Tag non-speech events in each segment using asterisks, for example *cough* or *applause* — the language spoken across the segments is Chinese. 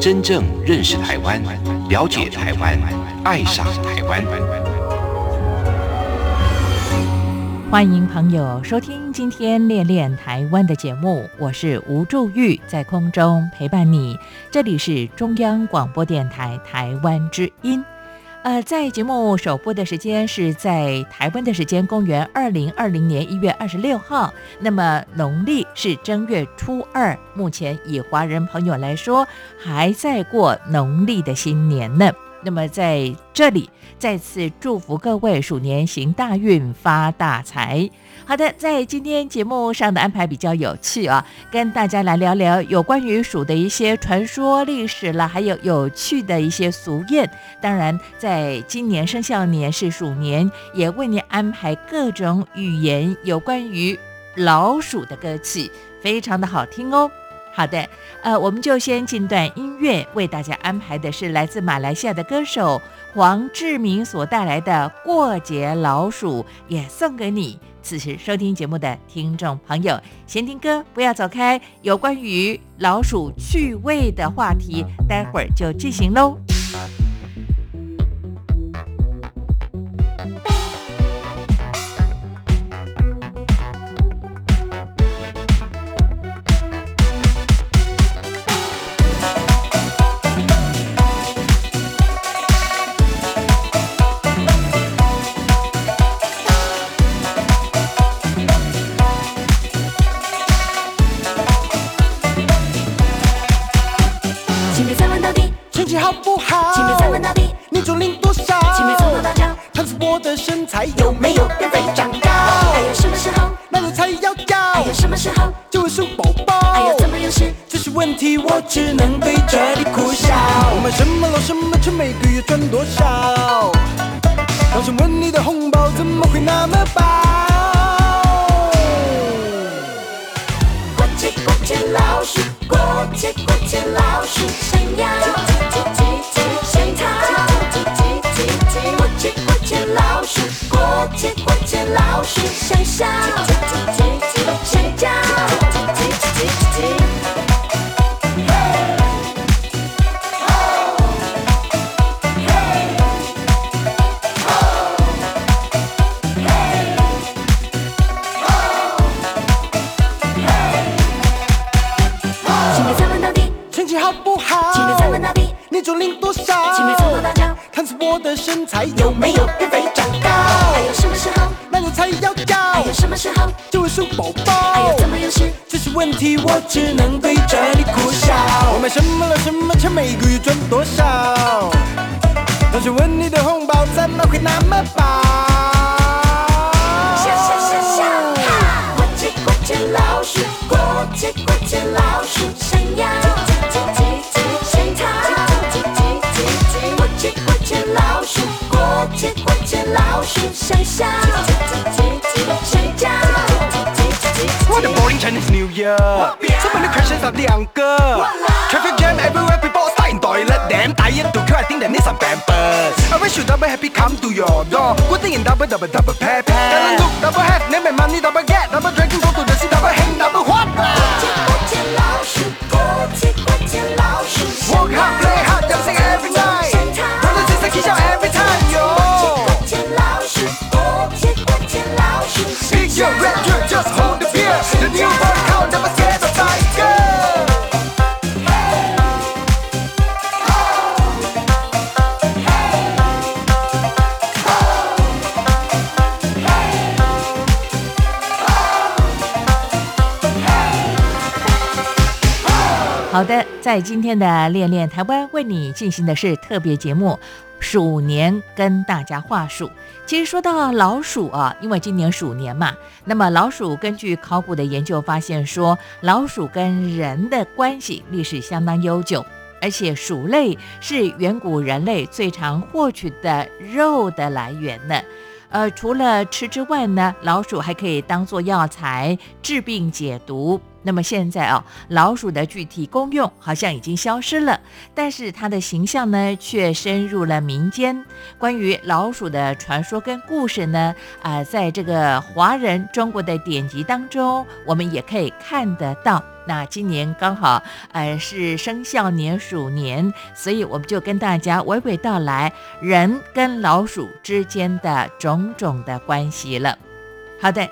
真正认识台湾，了解台湾，爱上台湾。欢迎朋友收听今天《恋恋台湾》的节目，我是吴祝玉，在空中陪伴你。这里是中央广播电台台湾之音。呃，在节目首播的时间是在台湾的时间，公元二零二零年一月二十六号。那么农历是正月初二，目前以华人朋友来说，还在过农历的新年呢。那么在这里再次祝福各位鼠年行大运发大财。好的，在今天节目上的安排比较有趣啊，跟大家来聊聊有关于鼠的一些传说、历史啦，还有有趣的一些俗谚。当然，在今年生肖年是鼠年，也为您安排各种语言有关于老鼠的歌曲，非常的好听哦。好的，呃，我们就先进段音乐，为大家安排的是来自马来西亚的歌手黄志明所带来的《过节老鼠》，也送给你。此时收听节目的听众朋友，先听歌，不要走开。有关于老鼠趣味的话题，待会儿就进行喽。领多少？请别从头到脚，看出我的身材有有没有变肥长高？还有什么时候？那个才要还叫有什么时候？就会生宝宝。还有怎么有事？这些问题我只能对着你苦笑。我买什么老什么车，每个月赚多少？刚想问你的红包怎么会那么薄？过节过节老鼠，过节过节老鼠，想要想笑题我只能对着你苦笑。我买什么了什么车，每个月赚多少？当时问你的红包怎么会那么薄？笑笑笑笑，哈！过节过节老鼠，过节过节老鼠，想要想逃。过节过节老鼠，过节过节老鼠，Morning Chinese New Year. So many questions of the uncle Traffic jam everywhere people stuck in toilet. Damn tired to queue I think they need some pampers. I wish you double happy come to your door. Good thing in double double double pair pair. Double look double have name and money double get. Double dragon go to the sea double hang 好的，在今天的练练台湾为你进行的是特别节目，鼠年跟大家话数。其实说到老鼠啊，因为今年鼠年嘛，那么老鼠根据考古的研究发现说，老鼠跟人的关系历史相当悠久，而且鼠类是远古人类最常获取的肉的来源呢。呃，除了吃之外呢，老鼠还可以当做药材治病解毒。那么现在啊，老鼠的具体功用好像已经消失了，但是它的形象呢却深入了民间。关于老鼠的传说跟故事呢，啊、在这个华人中国的典籍当中，我们也可以看得到。那今年刚好呃是生肖年鼠年，所以我们就跟大家娓娓道来人跟老鼠之间的种种的关系了。好的。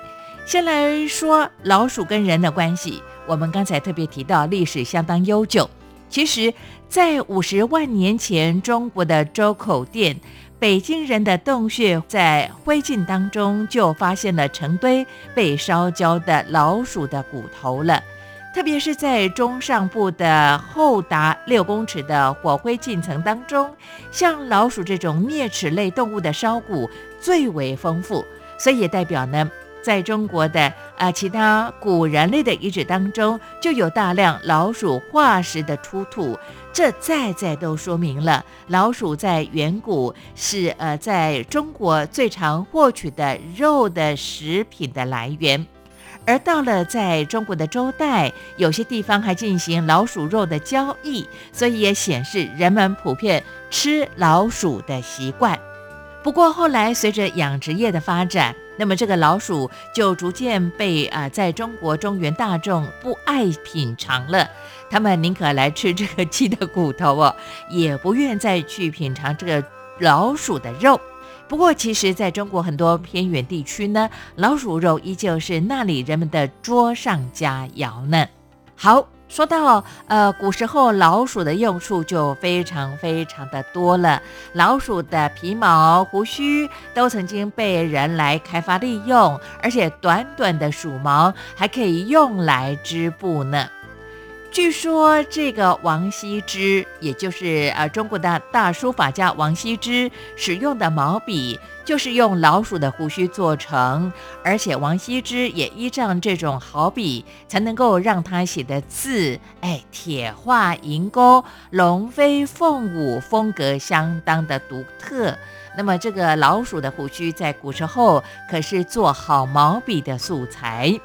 先来说老鼠跟人的关系，我们刚才特别提到历史相当悠久。其实，在五十万年前，中国的周口店，北京人的洞穴在灰烬当中就发现了成堆被烧焦的老鼠的骨头了。特别是在中上部的厚达六公尺的火灰烬层当中，像老鼠这种啮齿类动物的烧骨最为丰富，所以也代表呢。在中国的啊其他古人类的遗址当中，就有大量老鼠化石的出土，这再再都说明了老鼠在远古是呃在中国最常获取的肉的食品的来源。而到了在中国的周代，有些地方还进行老鼠肉的交易，所以也显示人们普遍吃老鼠的习惯。不过后来随着养殖业的发展，那么这个老鼠就逐渐被啊、在中国中原大众不爱品尝了，他们宁可来吃这个鸡的骨头哦，*laughs* 也不愿再去品尝这个老鼠的肉。不过，其实在中国很多偏远地区呢，老鼠肉依旧是那里人们的桌上佳肴呢。好。说到呃，古时候老鼠的用处就非常非常的多了。老鼠的皮毛、胡须都曾经被人来开发利用，而且短短的鼠毛还可以用来织布呢。据说这个王羲之，也就是呃中国的大书法家王羲之使用的毛笔，就是用老鼠的胡须做成，而且王羲之也依仗这种好笔，才能够让他写的字，哎，铁画银钩、龙飞凤舞，风格相当的独特。那么这个老鼠的胡须在古时候可是做好毛笔的素材。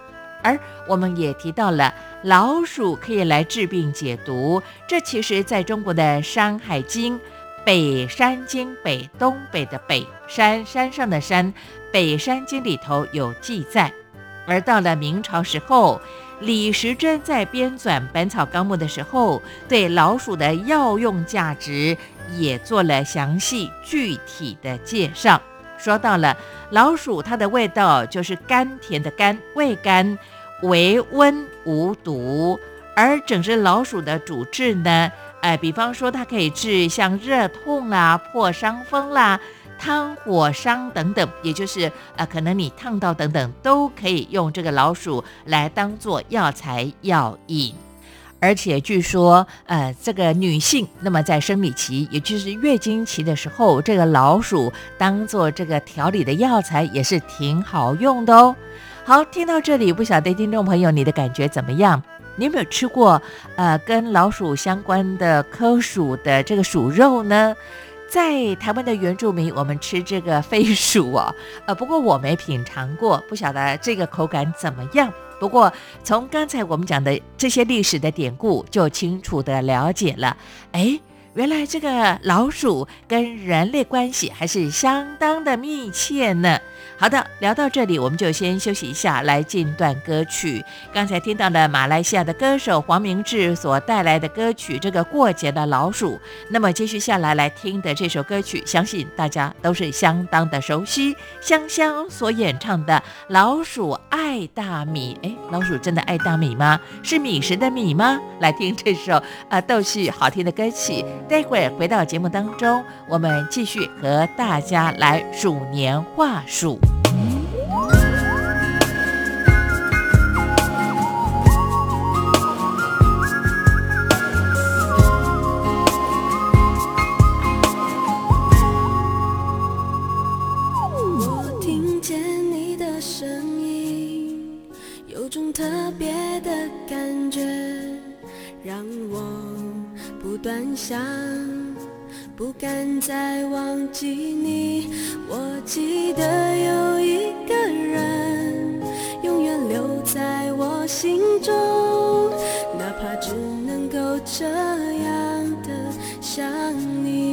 而我们也提到了老鼠可以来治病解毒，这其实在中国的《山海经》北山经北东北的北山山上的山北山经里头有记载。而到了明朝时候，李时珍在编纂《本草纲目》的时候，对老鼠的药用价值也做了详细具体的介绍。说到了老鼠，它的味道就是甘甜的甘，味甘。为温无毒，而整只老鼠的主治呢，哎，比方说它可以治像热痛啦、破伤风啦、汤火伤等等，也就是呃，可能你烫到等等，都可以用这个老鼠来当做药材药引。而且据说，呃，这个女性那么在生理期，也就是月经期的时候，这个老鼠当做这个调理的药材也是挺好用的哦。好，听到这里，不晓得听众朋友你的感觉怎么样？你有没有吃过呃跟老鼠相关的科属的这个鼠肉呢？在台湾的原住民，我们吃这个飞鼠哦，呃，不过我没品尝过，不晓得这个口感怎么样。不过从刚才我们讲的这些历史的典故，就清楚的了解了，哎，原来这个老鼠跟人类关系还是相当的密切呢。好的，聊到这里，我们就先休息一下，来进段歌曲。刚才听到了马来西亚的歌手黄明志所带来的歌曲《这个过节的老鼠》。那么接续下来来听的这首歌曲，相信大家都是相当的熟悉。香香所演唱的《老鼠爱大米》，哎，老鼠真的爱大米吗？是米食的米吗？来听这首啊逗趣好听的歌曲。待会儿回到节目当中，我们继续和大家来数年话数。不断想，不敢再忘记你。我记得有一个人，永远留在我心中，哪怕只能够这样的想你。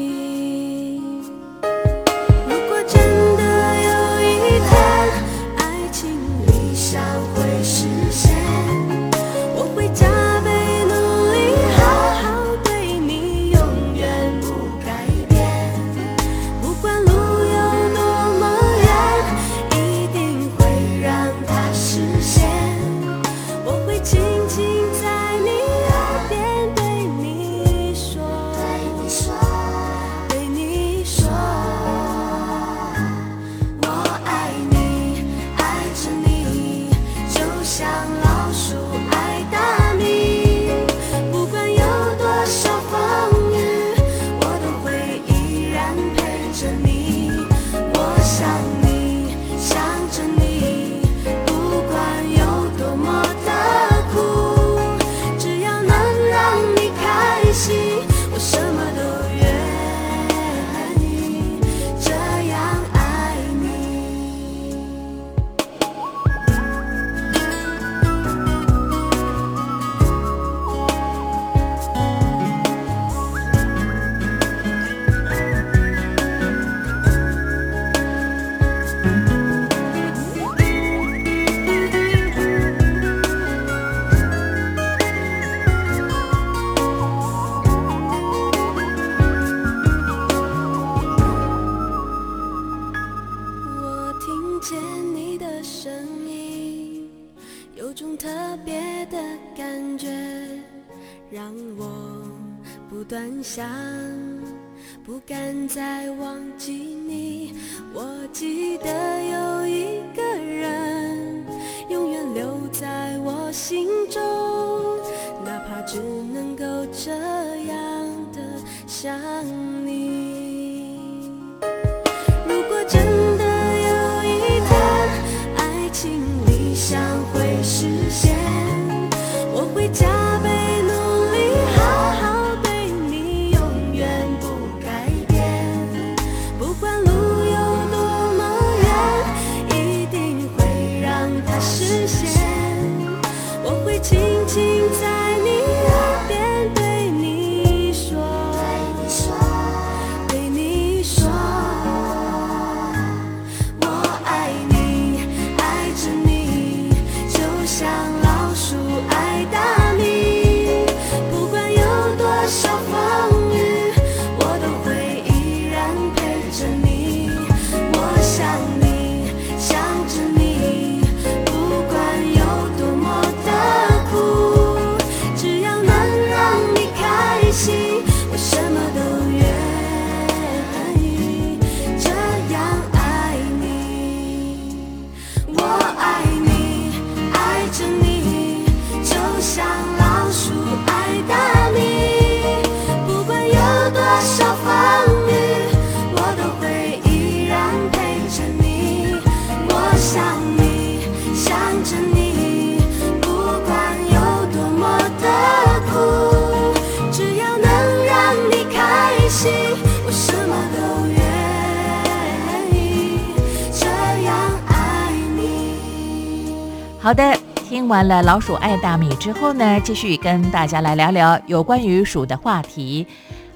好的，听完了老鼠爱大米之后呢，继续跟大家来聊聊有关于鼠的话题。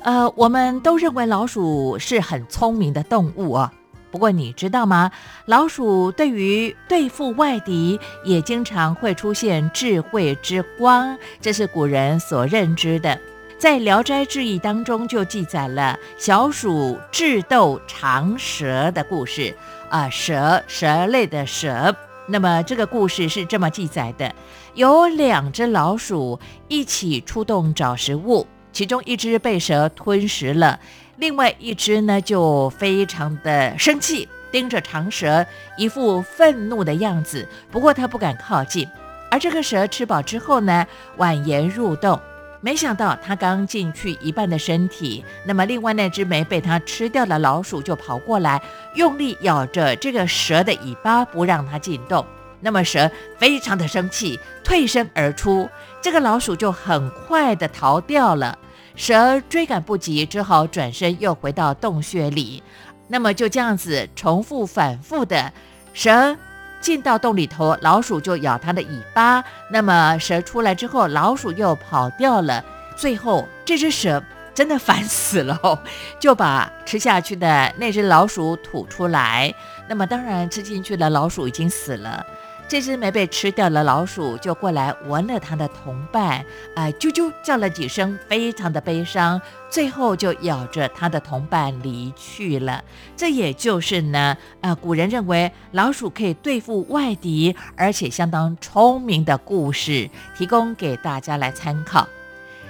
呃，我们都认为老鼠是很聪明的动物哦。不过你知道吗？老鼠对于对付外敌，也经常会出现智慧之光，这是古人所认知的。在《聊斋志异》当中就记载了小鼠智斗长蛇的故事，啊、蛇蛇类的蛇。那么这个故事是这么记载的：有两只老鼠一起出动找食物，其中一只被蛇吞食了，另外一只呢就非常的生气，盯着长蛇，一副愤怒的样子。不过它不敢靠近。而这个蛇吃饱之后呢，蜿蜒入洞。没想到它刚进去一半的身体，那么另外那只没被它吃掉的老鼠就跑过来，用力咬着这个蛇的尾巴，不让它进洞。那么蛇非常的生气，退身而出，这个老鼠就很快的逃掉了。蛇追赶不及，只好转身又回到洞穴里。那么就这样子重复反复的，蛇进到洞里头，老鼠就咬它的尾巴。那么蛇出来之后，老鼠又跑掉了。最后这只蛇真的烦死了哦，*laughs* 就把吃下去的那只老鼠吐出来。那么当然吃进去的老鼠已经死了。这只没被吃掉的老鼠就过来闻了它的同伴，啊，啾啾叫了几声，非常的悲伤，最后就咬着它的同伴离去了。这也就是呢，呃，古人认为老鼠可以对付外敌，而且相当聪明的故事，提供给大家来参考。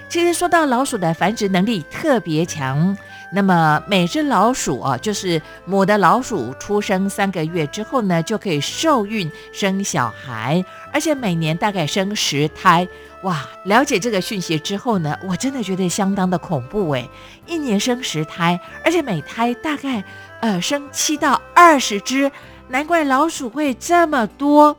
其实说到老鼠的繁殖能力特别强。那么每只老鼠啊，就是母的老鼠出生三个月之后呢，就可以受孕生小孩，而且每年大概生十胎。哇，了解这个讯息之后呢，我真的觉得相当的恐怖诶，一年生十胎，而且每胎大概呃生七到二十只，难怪老鼠会这么多。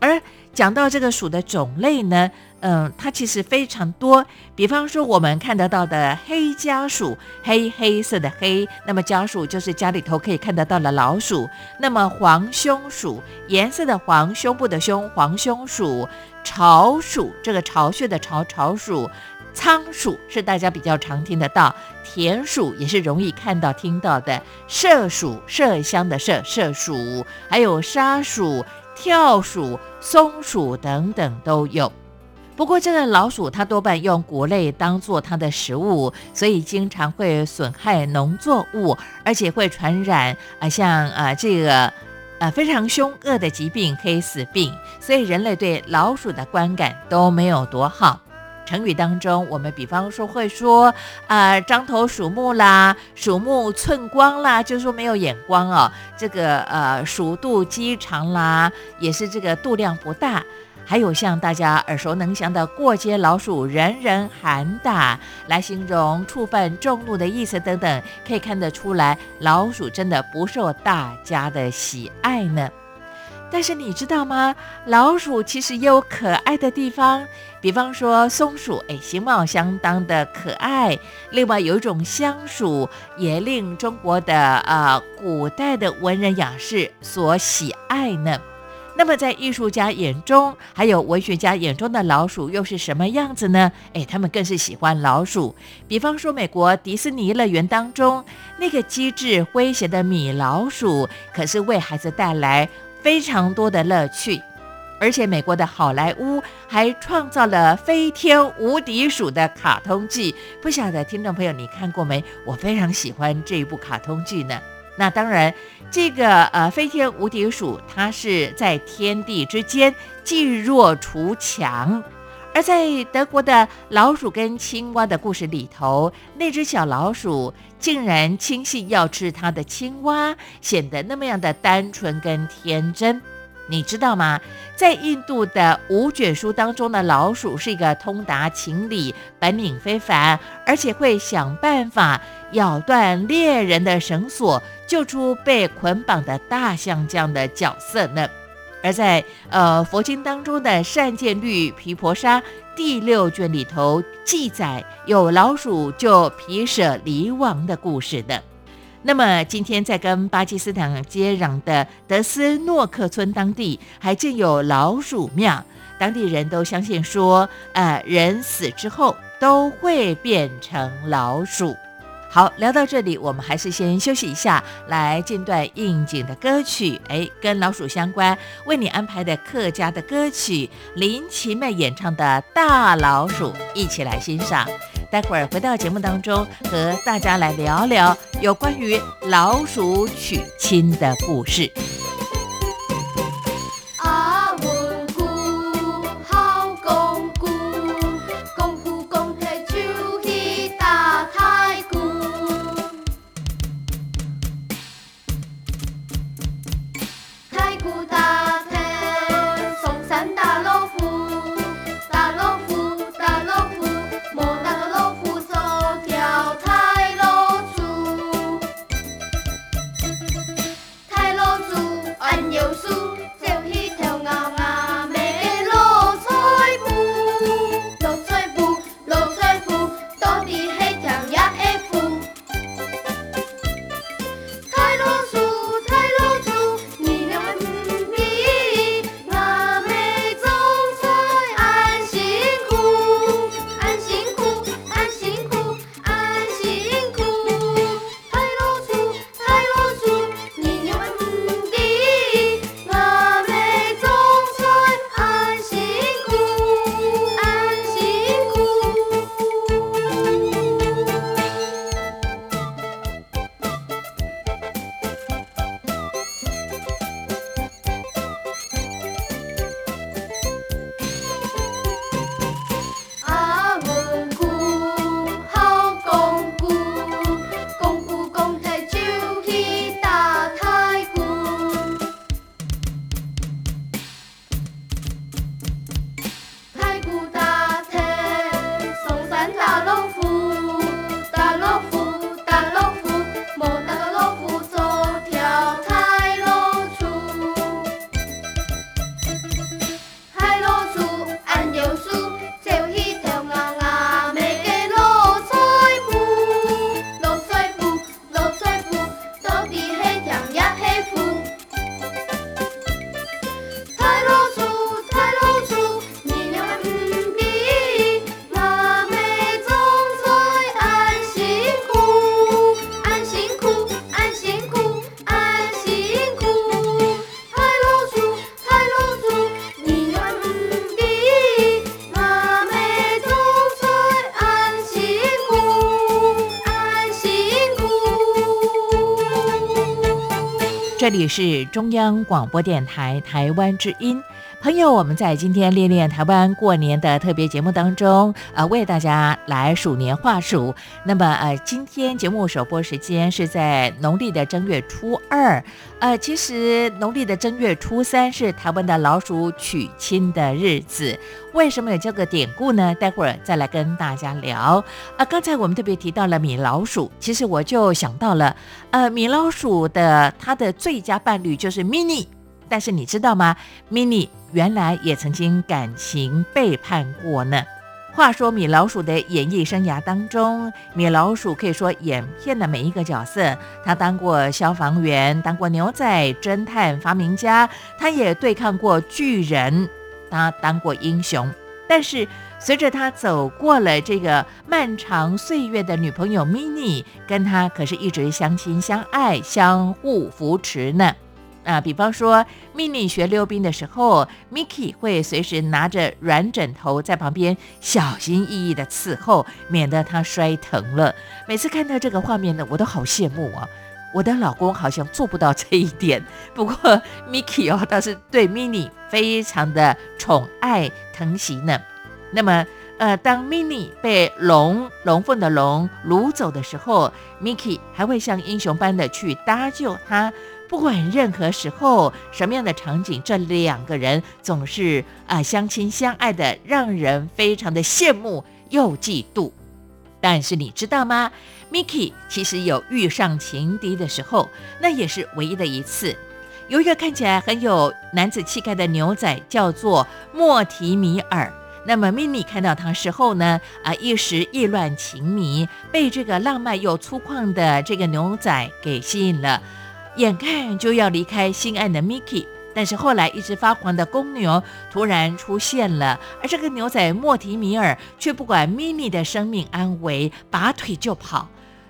而讲到这个鼠的种类呢？嗯，它其实非常多。比方说，我们看得到的黑家鼠，黑黑色的黑，那么家鼠就是家里头可以看得到的老鼠。那么黄胸鼠，颜色的黄，胸部的胸，黄胸鼠。巢鼠，这个巢穴的巢，巢鼠。仓鼠是大家比较常听得到，田鼠也是容易看到听到的。麝鼠，麝香的麝，麝鼠，还有沙鼠、跳鼠、松鼠等等都有。不过，这个老鼠它多半用谷类当做它的食物，所以经常会损害农作物，而且会传染啊，像啊这个呃非常凶恶的疾病黑死病。所以人类对老鼠的观感都没有多好。成语当中，我们比方说会说啊獐头鼠目啦，鼠目寸光啦，就是说没有眼光哦。这个呃鼠肚鸡肠啦，也是这个肚量不大。还有像大家耳熟能详的“过街老鼠，人人喊打”来形容触犯众怒的意思等等，可以看得出来，老鼠真的不受大家的喜爱呢。但是你知道吗？老鼠其实也有可爱的地方，比方说松鼠，哎，形貌相当的可爱。另外有一种香鼠，也令中国的呃古代的文人雅士所喜爱呢。那么，在艺术家眼中，还有文学家眼中的老鼠又是什么样子呢？哎，他们更是喜欢老鼠。比方说，美国迪士尼乐园当中那个机智诙谐的米老鼠，可是为孩子带来非常多的乐趣。而且，美国的好莱坞还创造了飞天无敌鼠的卡通剧，不晓得听众朋友你看过没？我非常喜欢这一部卡通剧呢。那当然，这个呃飞天无敌鼠，它是在天地之间既弱除强；而在德国的老鼠跟青蛙的故事里头，那只小老鼠竟然轻信要吃它的青蛙，显得那么样的单纯跟天真。你知道吗？在印度的五卷书当中的老鼠是一个通达情理、本领非凡，而且会想办法咬断猎人的绳索，救出被捆绑的大象这样的角色呢。而在呃佛经当中的善见律毗婆沙第六卷里头记载，有老鼠救皮舍离王的故事的。那么今天在跟巴基斯坦接壤的德斯诺克村当地，还建有老鼠庙，当地人都相信说，呃，人死之后都会变成老鼠。好，聊到这里，我们还是先休息一下，来进段应景的歌曲，哎，跟老鼠相关，为你安排的客家的歌曲，林奇妹演唱的《大老鼠》，一起来欣赏。待会儿回到节目当中，和大家来聊聊有关于老鼠娶亲的故事。是中央广播电台台湾之音。朋友，我们在今天练练台湾过年的特别节目当中，呃，为大家来数年话鼠。那么，呃，今天节目首播时间是在农历的正月初二。呃，其实农历的正月初三是台湾的老鼠娶亲的日子。为什么有这个典故呢？待会儿再来跟大家聊。啊，刚才我们特别提到了米老鼠，其实我就想到了，呃，米老鼠的它的最佳伴侣就是 mini。但是你知道吗？mini 原来也曾经感情背叛过呢。话说米老鼠的演艺生涯当中，米老鼠可以说演遍了每一个角色。他当过消防员，当过牛仔、侦探、发明家，他也对抗过巨人，他当过英雄。但是随着他走过了这个漫长岁月的女朋友 mini，跟他可是一直相亲相爱、相互扶持呢。啊，比方说，mini 学溜冰的时候，Mickey 会随时拿着软枕头在旁边小心翼翼的伺候，免得他摔疼了。每次看到这个画面呢，我都好羡慕啊！我的老公好像做不到这一点。不过 *laughs* Mickey 哦，倒是对 mini 非常的宠爱疼惜呢。那么，呃，当 mini 被龙龙凤的龙掳走的时候，Mickey 还会像英雄般的去搭救他。不管任何时候、什么样的场景，这两个人总是啊相亲相爱的，让人非常的羡慕又嫉妒。但是你知道吗？Mickey 其实有遇上情敌的时候，那也是唯一的一次。有一个看起来很有男子气概的牛仔，叫做莫提米尔。那么 Mini 看到他时候呢，啊一时意乱情迷，被这个浪漫又粗犷的这个牛仔给吸引了。眼看就要离开心爱的 Mickey，但是后来一只发狂的公牛突然出现了，而这个牛仔莫提米尔却不管 Mini 的生命安危，拔腿就跑。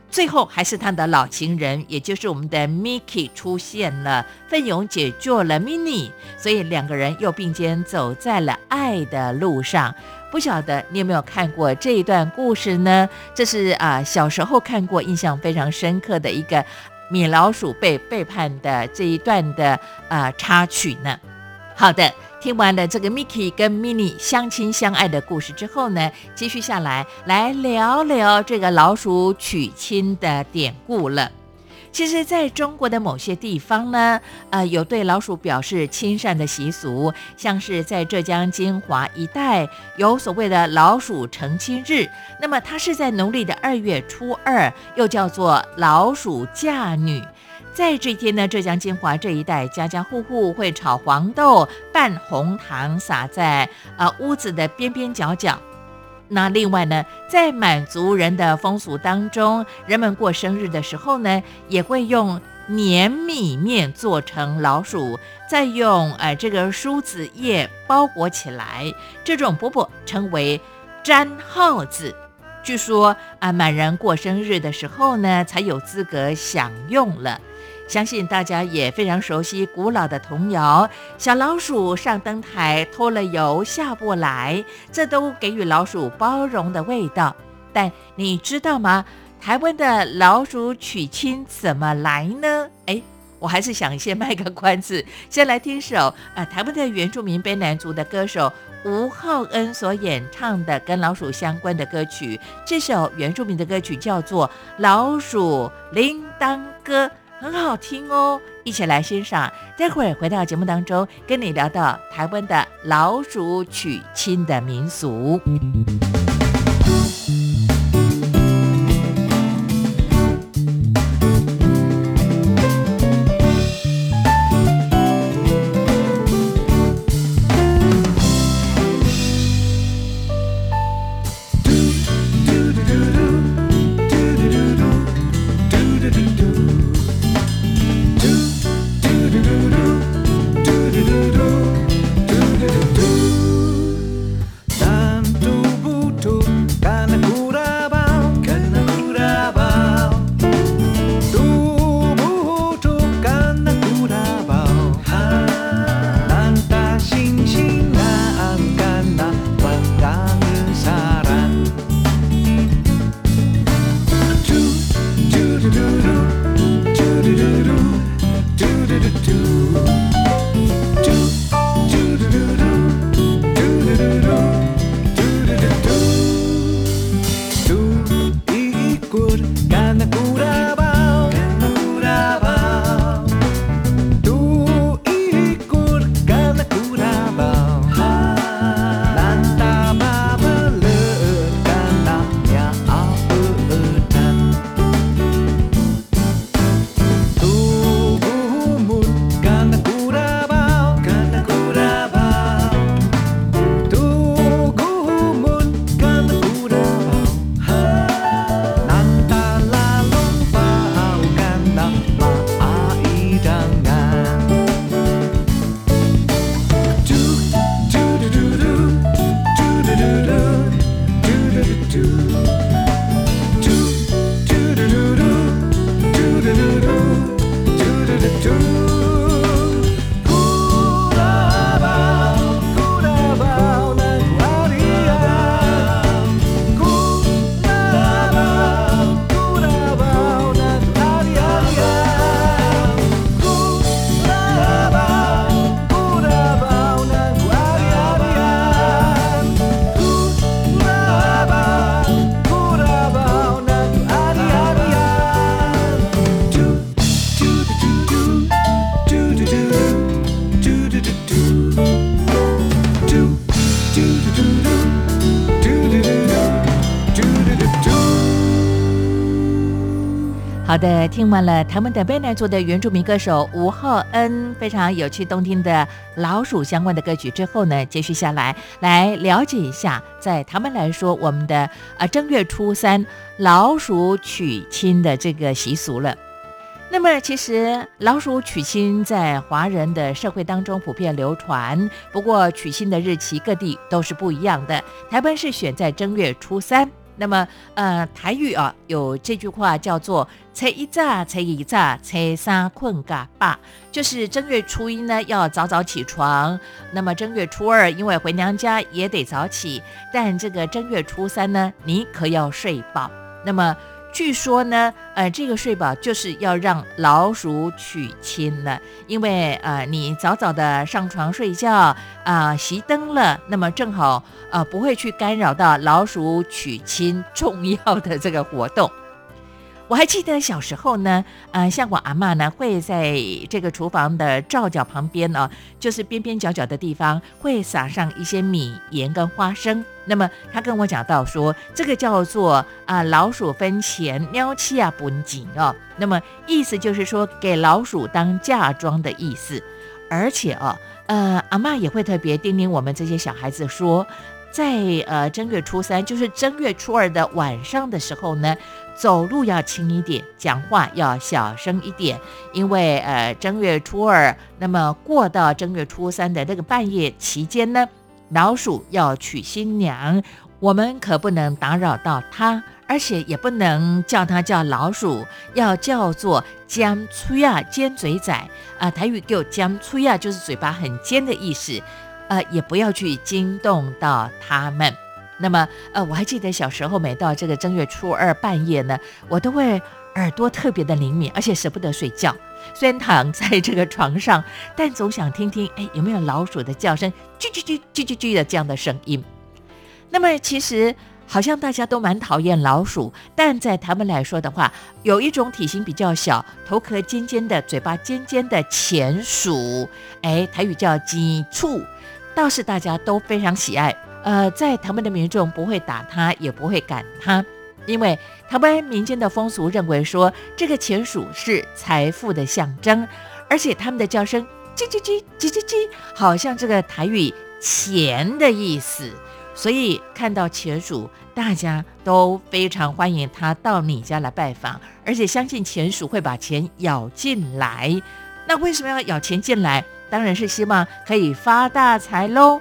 最后还是他的老情人，也就是我们的 Mickey 出现了，奋勇解救了 Mini，所以两个人又并肩走在了爱的路上。不晓得你有没有看过这一段故事呢？这是啊小时候看过，印象非常深刻的一个。米老鼠被背叛的这一段的呃插曲呢？好的，听完了这个 Mickey 跟 Minnie 相亲相爱的故事之后呢，继续下来来聊聊这个老鼠娶亲的典故了。其实，在中国的某些地方呢，呃，有对老鼠表示亲善的习俗，像是在浙江金华一带有所谓的老鼠成亲日。那么，它是在农历的二月初二，又叫做老鼠嫁女。在这一天呢，浙江金华这一带，家家户户会炒黄豆、拌红糖，撒在呃屋子的边边角角。那另外呢，在满族人的风俗当中，人们过生日的时候呢，也会用粘米面做成老鼠，再用呃这个梳子叶包裹起来，这种饽饽称为粘耗子。据说啊，满人过生日的时候呢，才有资格享用了。相信大家也非常熟悉古老的童谣：“小老鼠上灯台，脱了油下不来。”这都给予老鼠包容的味道。但你知道吗？台湾的老鼠娶亲怎么来呢？哎，我还是想先卖个关子，先来听首呃台湾的原住民卑南族的歌手吴浩恩所演唱的跟老鼠相关的歌曲。这首原住民的歌曲叫做《老鼠铃铛歌》。很好听哦，一起来欣赏。待会儿回到节目当中，跟你聊到台湾的老鼠娶亲的民俗。听完了他们的贝奈族的原住民歌手吴浩恩非常有趣动听的老鼠相关的歌曲之后呢，接续下来来了解一下，在他们来说，我们的啊正月初三老鼠娶亲的这个习俗了。那么，其实老鼠娶亲在华人的社会当中普遍流传，不过娶亲的日期各地都是不一样的。台湾是选在正月初三。那么，呃，台语啊有这句话叫做“初一早，初一早，初三困嘎巴”，就是正月初一呢要早早起床。那么正月初二因为回娘家也得早起，但这个正月初三呢，你可要睡饱。那么。据说呢，呃，这个睡宝就是要让老鼠娶亲了，因为呃，你早早的上床睡觉啊，熄灯了，那么正好呃，不会去干扰到老鼠娶亲重要的这个活动。我还记得小时候呢，呃，像我阿妈呢，会在这个厨房的灶角旁边呢，就是边边角角的地方，会撒上一些米、盐跟花生。那么他跟我讲到说，这个叫做啊老鼠分钱，喵气啊本紧哦。那么意思就是说，给老鼠当嫁妆的意思。而且哦，呃，阿妈也会特别叮咛我们这些小孩子说，在呃正月初三，就是正月初二的晚上的时候呢。走路要轻一点，讲话要小声一点，因为呃正月初二，那么过到正月初三的那个半夜期间呢，老鼠要娶新娘，我们可不能打扰到它，而且也不能叫它叫老鼠，要叫做尖吹啊尖嘴仔啊，台语叫尖吹啊，就是嘴巴很尖的意思，呃，也不要去惊动到它们。那么，呃，我还记得小时候，每到这个正月初二半夜呢，我都会耳朵特别的灵敏，而且舍不得睡觉。虽然躺在这个床上，但总想听听，哎，有没有老鼠的叫声，啾啾啾啾啾啾的这样的声音。那么，其实好像大家都蛮讨厌老鼠，但在他们来说的话，有一种体型比较小、头壳尖尖的、嘴巴尖尖的钱鼠，哎，台语叫鸡醋，倒是大家都非常喜爱。呃，在他们的民众不会打他，也不会赶他，因为台湾民间的风俗认为说，这个钱鼠是财富的象征，而且他们的叫声叽叽叽叽叽叽，好像这个台语钱的意思，所以看到钱鼠，大家都非常欢迎他到你家来拜访，而且相信钱鼠会把钱咬进来。那为什么要咬钱进来？当然是希望可以发大财喽。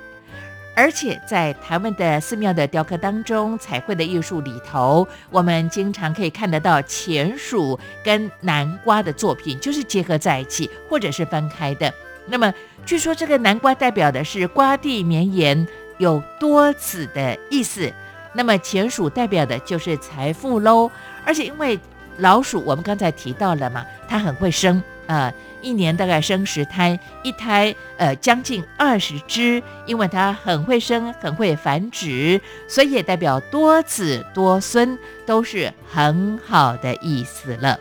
而且在台湾的寺庙的雕刻当中，彩绘的艺术里头，我们经常可以看得到钱鼠跟南瓜的作品，就是结合在一起，或者是分开的。那么，据说这个南瓜代表的是瓜地绵延，有多子的意思。那么钱鼠代表的就是财富喽。而且因为老鼠，我们刚才提到了嘛，它很会生呃。一年大概生十胎，一胎呃将近二十只，因为它很会生，很会繁殖，所以也代表多子多孙，都是很好的意思了。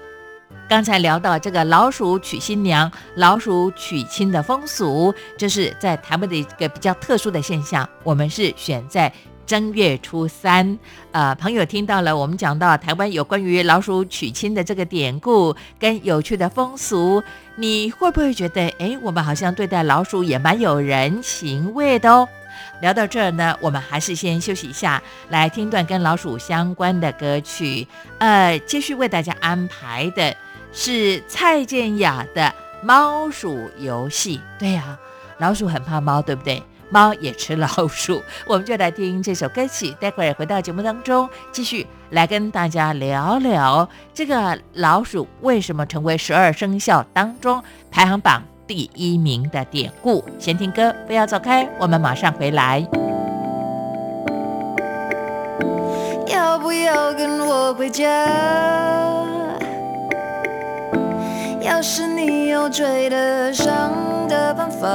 刚才聊到这个老鼠娶新娘、老鼠娶亲的风俗，这是在台湾的一个比较特殊的现象。我们是选在。正月初三，呃，朋友听到了我们讲到台湾有关于老鼠娶亲的这个典故跟有趣的风俗，你会不会觉得，哎，我们好像对待老鼠也蛮有人情味的哦？聊到这儿呢，我们还是先休息一下，来听段跟老鼠相关的歌曲。呃，继续为大家安排的是蔡健雅的《猫鼠游戏》。对呀，老鼠很怕猫，对不对？猫也吃老鼠，*laughs* 我们就来听这首歌曲。待会儿回到节目当中，继续来跟大家聊聊这个老鼠为什么成为十二生肖当中排行榜第一名的典故。先听歌，不要走开，我们马上回来。要不要跟我回家？要是你有追得上的办法。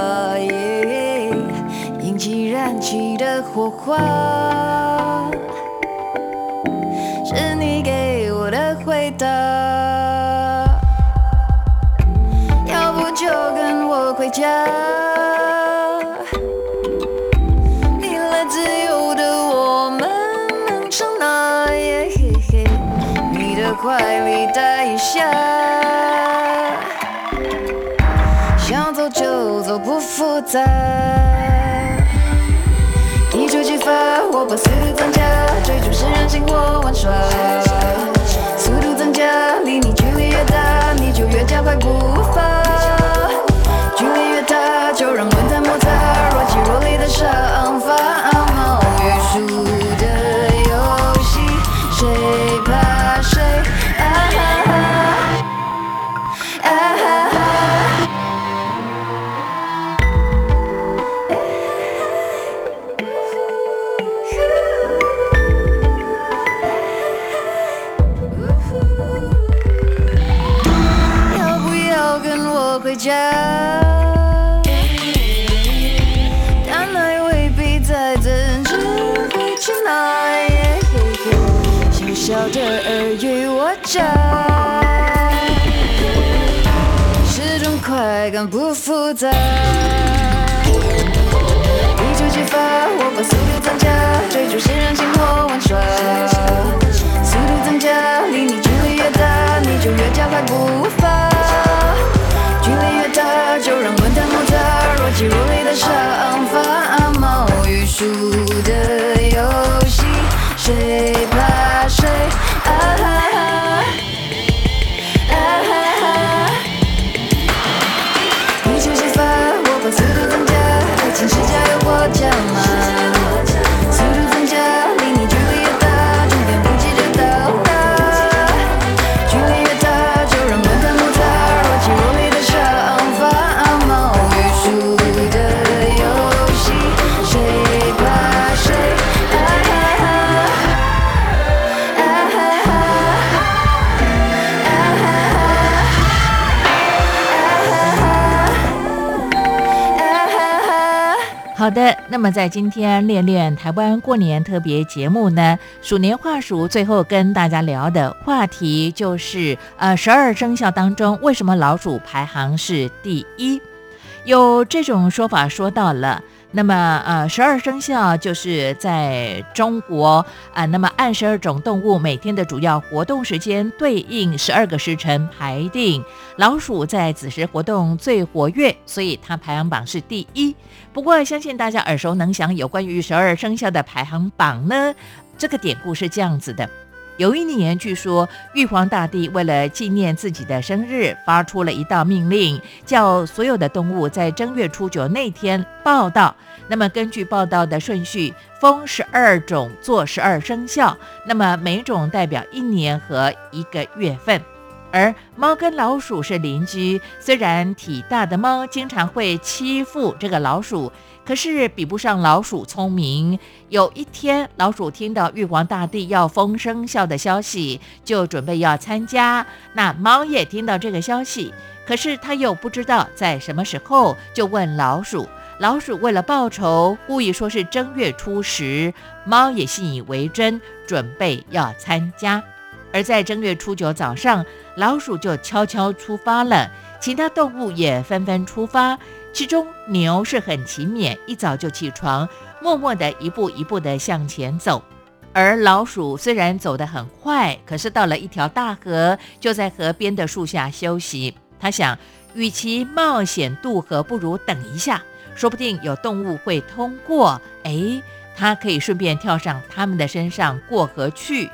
引起燃起的火花，是你给我的回答。要不就跟我回家，你来自由的我们能上哪？你的怀里待下。想走就走，不复杂。我把速度增加，追逐是任性或玩耍。速度增加，离你距离越大，你就越加快步伐。距离越大，就让轮胎摩擦，若即若离的想法。猫与鼠语我家，是种快感不复杂。一触即发，我把速度增加，追逐是任性或玩耍。速度增加，离你距离越大，你就越加快步伐。距离越大，就让温淡摩擦，若即若离的想法。毛与鼠的游，谁怕谁？啊哈哈，啊哈哈。一触即发，我把速度增加，爱情是加油我加码。好的，那么在今天练练台湾过年特别节目呢，鼠年话鼠最后跟大家聊的话题就是，呃，十二生肖当中为什么老鼠排行是第一？有这种说法说到了。那么，呃，十二生肖就是在中国啊、那么按十二种动物每天的主要活动时间对应十二个时辰排定，老鼠在子时活动最活跃，所以它排行榜是第一。不过，相信大家耳熟能详有关于十二生肖的排行榜呢，这个典故是这样子的。有一年，据说玉皇大帝为了纪念自己的生日，发出了一道命令，叫所有的动物在正月初九那天报道。那么根据报道的顺序，封十二种做十二生肖，那么每种代表一年和一个月份。而猫跟老鼠是邻居，虽然体大的猫经常会欺负这个老鼠，可是比不上老鼠聪明。有一天，老鼠听到玉皇大帝要封生肖的消息，就准备要参加。那猫也听到这个消息，可是它又不知道在什么时候，就问老鼠。老鼠为了报仇，故意说是正月初十，猫也信以为真，准备要参加。而在正月初九早上，老鼠就悄悄出发了，其他动物也纷纷出发。其中牛是很勤勉，一早就起床，默默地一步一步地向前走。而老鼠虽然走得很快，可是到了一条大河，就在河边的树下休息。他想，与其冒险渡河，不如等一下，说不定有动物会通过。哎，他可以顺便跳上它们的身上过河去。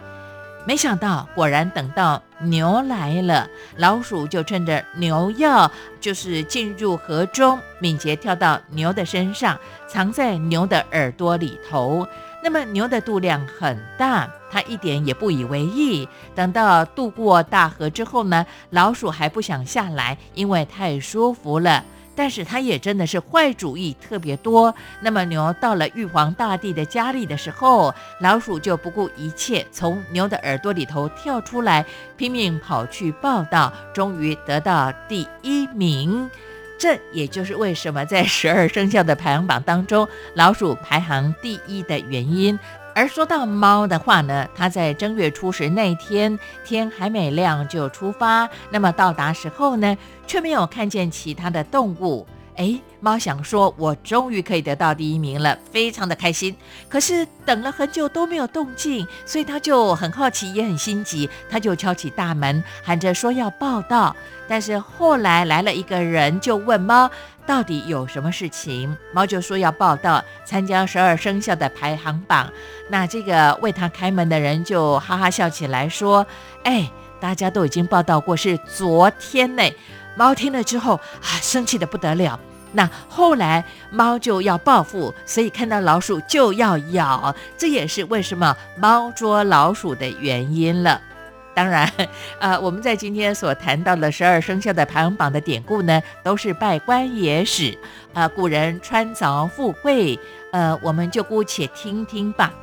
没想到，果然等到牛来了，老鼠就趁着牛要就是进入河中，敏捷跳到牛的身上，藏在牛的耳朵里头。那么牛的肚量很大，它一点也不以为意。等到渡过大河之后呢，老鼠还不想下来，因为太舒服了。但是它也真的是坏主意特别多。那么牛到了玉皇大帝的家里的时候，老鼠就不顾一切从牛的耳朵里头跳出来，拼命跑去报道，终于得到第一名。这也就是为什么在十二生肖的排行榜当中，老鼠排行第一的原因。而说到猫的话呢，它在正月初十那天天还没亮就出发，那么到达时候呢，却没有看见其他的动物。哎，猫想说：“我终于可以得到第一名了，非常的开心。”可是等了很久都没有动静，所以他就很好奇，也很心急，他就敲起大门，喊着说要报道。但是后来来了一个人，就问猫到底有什么事情。猫就说要报道参加十二生肖的排行榜。那这个为他开门的人就哈哈笑起来说：“哎，大家都已经报道过，是昨天呢。”猫听了之后啊，生气的不得了。那后来猫就要报复，所以看到老鼠就要咬，这也是为什么猫捉老鼠的原因了。*laughs* 当然，*laughs* 呃，我们在今天所谈到的十二生肖的排行榜的典故呢，都是拜官野史，呃，古人穿凿富贵，呃，我们就姑且听听吧。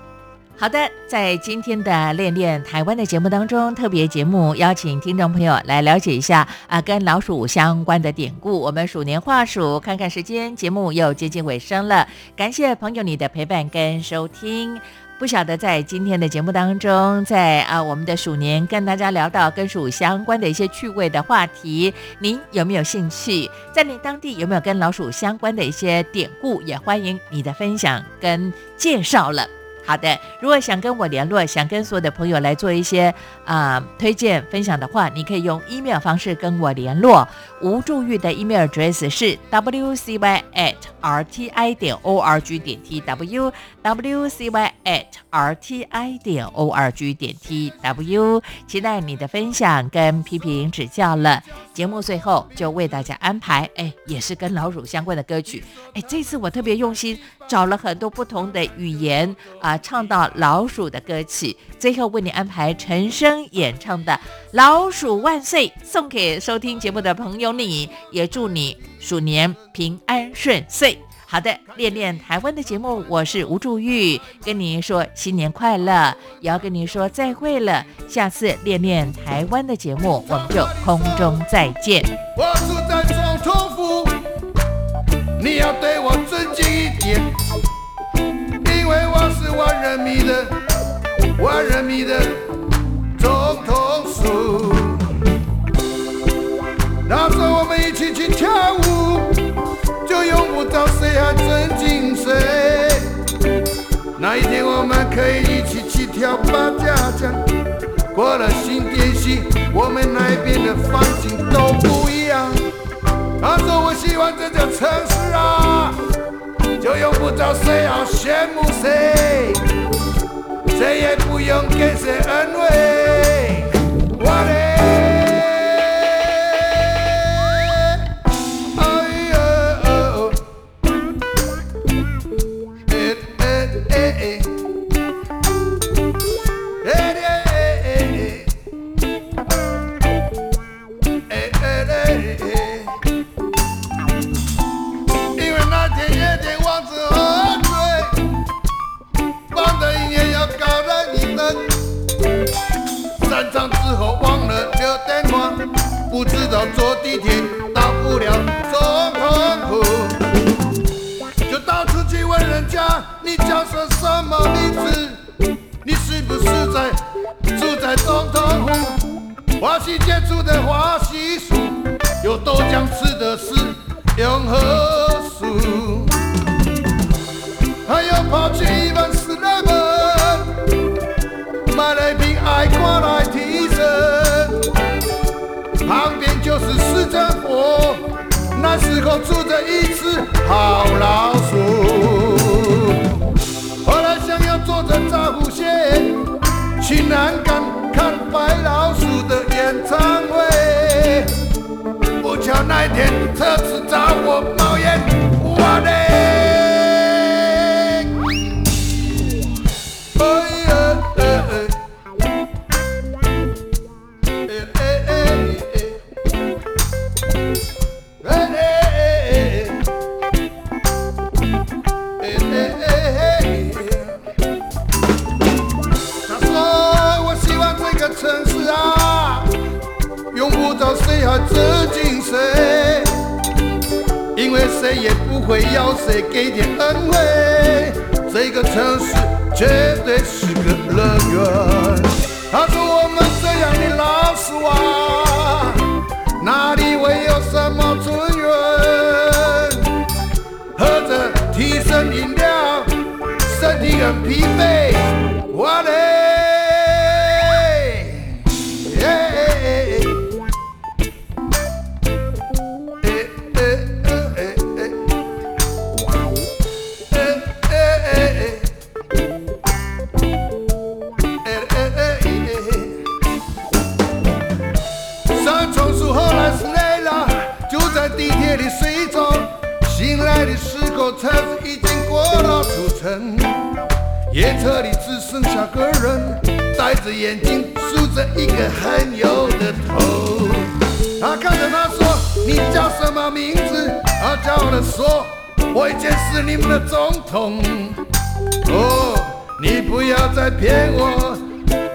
好的，在今天的练练台湾的节目当中，特别节目邀请听众朋友来了解一下啊，跟老鼠相关的典故。我们鼠年话鼠，看看时间，节目又接近尾声了。感谢朋友你的陪伴跟收听。不晓得在今天的节目当中，在啊我们的鼠年跟大家聊到跟鼠相关的一些趣味的话题，您有没有兴趣？在你当地有没有跟老鼠相关的一些典故？也欢迎你的分享跟介绍了。好的，如果想跟我联络，想跟所有的朋友来做一些啊推荐分享的话，你可以用 email 方式跟我联络。吴祝玉的 email address 是 wcy at rti 点 org 点 tw w c y at r t i 点 org 点 tw。期待你的分享跟批评指教了。节目最后就为大家安排，哎，也是跟老鼠相关的歌曲。哎，这次我特别用心找了很多不同的语言啊。唱到老鼠的歌曲，最后为你安排陈升演唱的《老鼠万岁》，送给收听节目的朋友，你也祝你鼠年平安顺遂。好的，练练台湾的节目，我是吴祝玉，跟您说新年快乐，也要跟您说再会了。下次练练台湾的节目，我们就空中再见。我住在总统府，你要对我尊敬一点。因为我是万人迷的，万人迷的总统书。那时候我们一起去跳舞，就用不着谁还尊敬谁。那一天我们可以一起去跳八家将，过了新店溪，我们那边的风景都不一样。他说我喜欢这座城市啊。就用不着谁要羡慕谁，谁也不用给谁安慰。我的。之后忘了叫电话，不知道坐地铁到不了总统府，就到处去问人家，你叫什么名字？你是不是在住在总统府？华西街住的华西树，有豆浆吃的是永和那时候住着一只好老鼠。后来想要坐着炸虎线去南港看白老鼠的演唱会，不巧那天车子着火冒烟，我的。不知道谁还尊敬谁，因为谁也不会要谁给点恩惠。这个城市绝对是个乐园。他说我们这样的老鼠啊，哪里会有什么尊严？喝着提神饮料，身体很疲惫，我的。车子已经过了主城，夜车里只剩下个人，戴着眼镜，梳着一个很油的头。他看着他说：“你叫什么名字？”他叫了说：“我以前是你们的总统。”哦，你不要再骗我，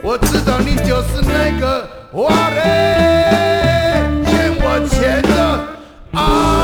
我知道你就是那个花人欠我钱的啊。